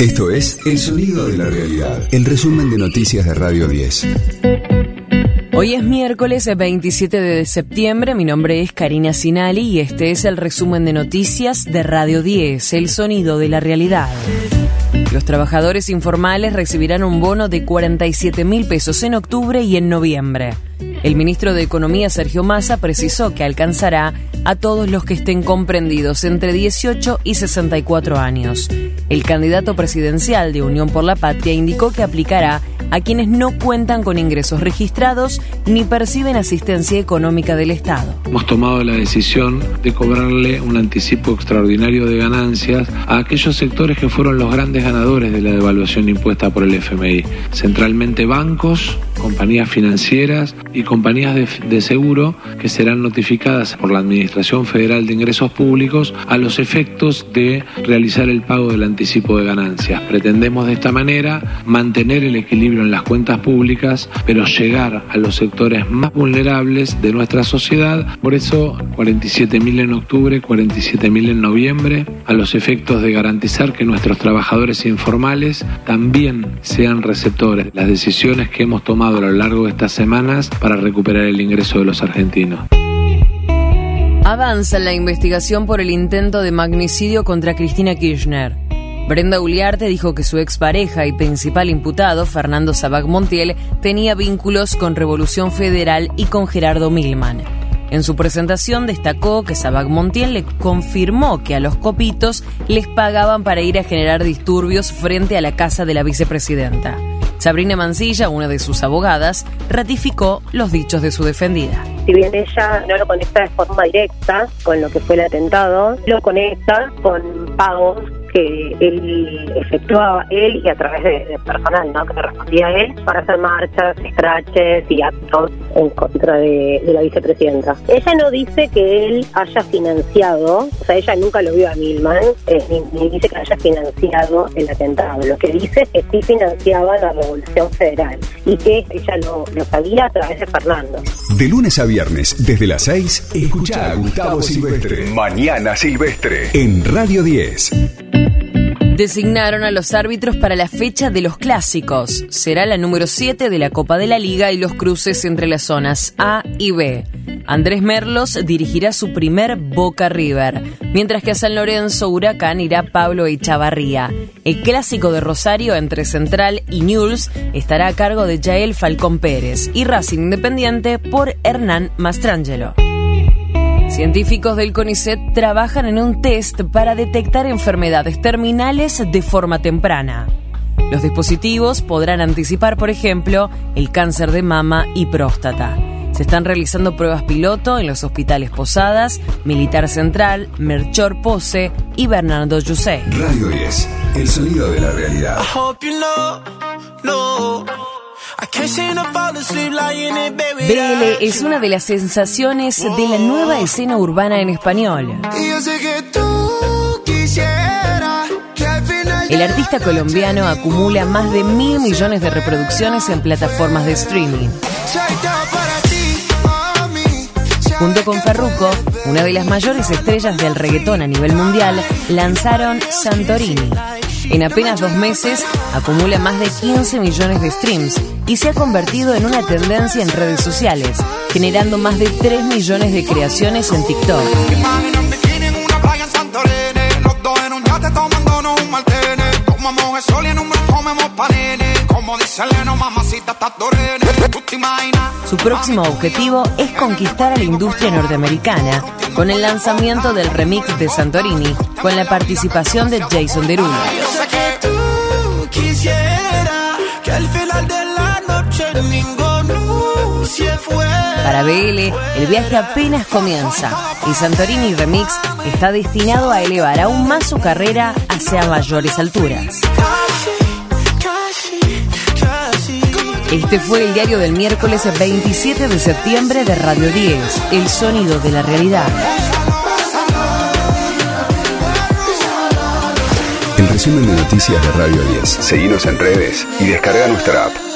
Esto es El Sonido de la Realidad, el resumen de noticias de Radio 10. Hoy es miércoles 27 de septiembre, mi nombre es Karina Sinali y este es el resumen de noticias de Radio 10, El Sonido de la Realidad. Los trabajadores informales recibirán un bono de 47 mil pesos en octubre y en noviembre. El ministro de Economía, Sergio Massa, precisó que alcanzará a todos los que estén comprendidos entre 18 y 64 años. El candidato presidencial de Unión por la Patria indicó que aplicará a quienes no cuentan con ingresos registrados ni perciben asistencia económica del Estado. Hemos tomado la decisión de cobrarle un anticipo extraordinario de ganancias a aquellos sectores que fueron los grandes ganadores de la devaluación impuesta por el FMI, centralmente bancos, compañías financieras y compañías de, seguro que serán notificadas por la Administración Federal de Ingresos Públicos a los efectos de realizar el pago del anticipo de ganancias. Pretendemos de esta manera mantener el equilibrio en las cuentas públicas, pero llegar a los sectores más vulnerables de nuestra sociedad. Por eso 47.000 en octubre, 47.000 en noviembre, a los efectos de garantizar que nuestros trabajadores informales también sean receptores las decisiones que hemos tomado a lo largo de estas semanas para recuperar el ingreso de los argentinos. Avanza la investigación por el intento de magnicidio contra Cristina Kirchner. Brenda Uliarte dijo que su expareja y principal imputado, Fernando Sabac Montiel, tenía vínculos con Revolución Federal y con Gerardo Milman. En su presentación destacó que Sabac Montiel le confirmó que a los copitos les pagaban para ir a generar disturbios frente a la casa de la vicepresidenta. Sabrina Mancilla, una de sus abogadas, ratificó los dichos de su defendida. Si bien ella no lo conecta de forma directa con lo que fue el atentado, lo conecta con pagos que él efectuaba él y a través de, personal ¿no? que respondía a él para hacer marchas, scratches y actos en contra de, la vicepresidenta. Ella no dice que él haya financiado, o sea, ella nunca lo vio a Milman, eh, ni, dice que haya financiado el atentado. Lo que dice es que sí financiaba la Revolución Federal y que ella lo, lo sabía a través de Fernando. De lunes a viernes, desde las 6, escucha a Gustavo Silvestre. Mañana Silvestre. En Radio 10. Designaron a los árbitros para la fecha de los clásicos. Será la número 7 de la Copa de la Liga y los cruces entre las zonas A y B. Andrés Merlos dirigirá su primer Boca River, mientras que a San Lorenzo Huracán irá Pablo Echavarría. El clásico de Rosario entre Central y Newell's estará a cargo de Jael Falcón Pérez y Racing Independiente por Hernán Mastrangelo. Científicos del CONICET trabajan en un test para detectar enfermedades terminales de forma temprana. Los dispositivos podrán anticipar, por ejemplo, el cáncer de mama y próstata. Se están realizando pruebas piloto en los hospitales Posadas, Militar Central, Merchor Pose y Bernardo Yusey. Radio 10, el sonido de la realidad. BL es una de las sensaciones de la nueva escena urbana en español. El artista colombiano acumula más de mil millones de reproducciones en plataformas de streaming. Junto con Farruko, una de las mayores estrellas del reggaetón a nivel mundial, lanzaron Santorini. En apenas dos meses acumula más de 15 millones de streams y se ha convertido en una tendencia en redes sociales, generando más de 3 millones de creaciones en TikTok. Su próximo objetivo es conquistar a la industria norteamericana con el lanzamiento del remix de Santorini con la participación de Jason Derulo. Para BL, el viaje apenas comienza y Santorini Remix está destinado a elevar aún más su carrera hacia mayores alturas. Este fue el diario del miércoles 27 de septiembre de Radio 10, El sonido de la realidad. El resumen de noticias de Radio 10. Seguimos en redes y descarga nuestra app.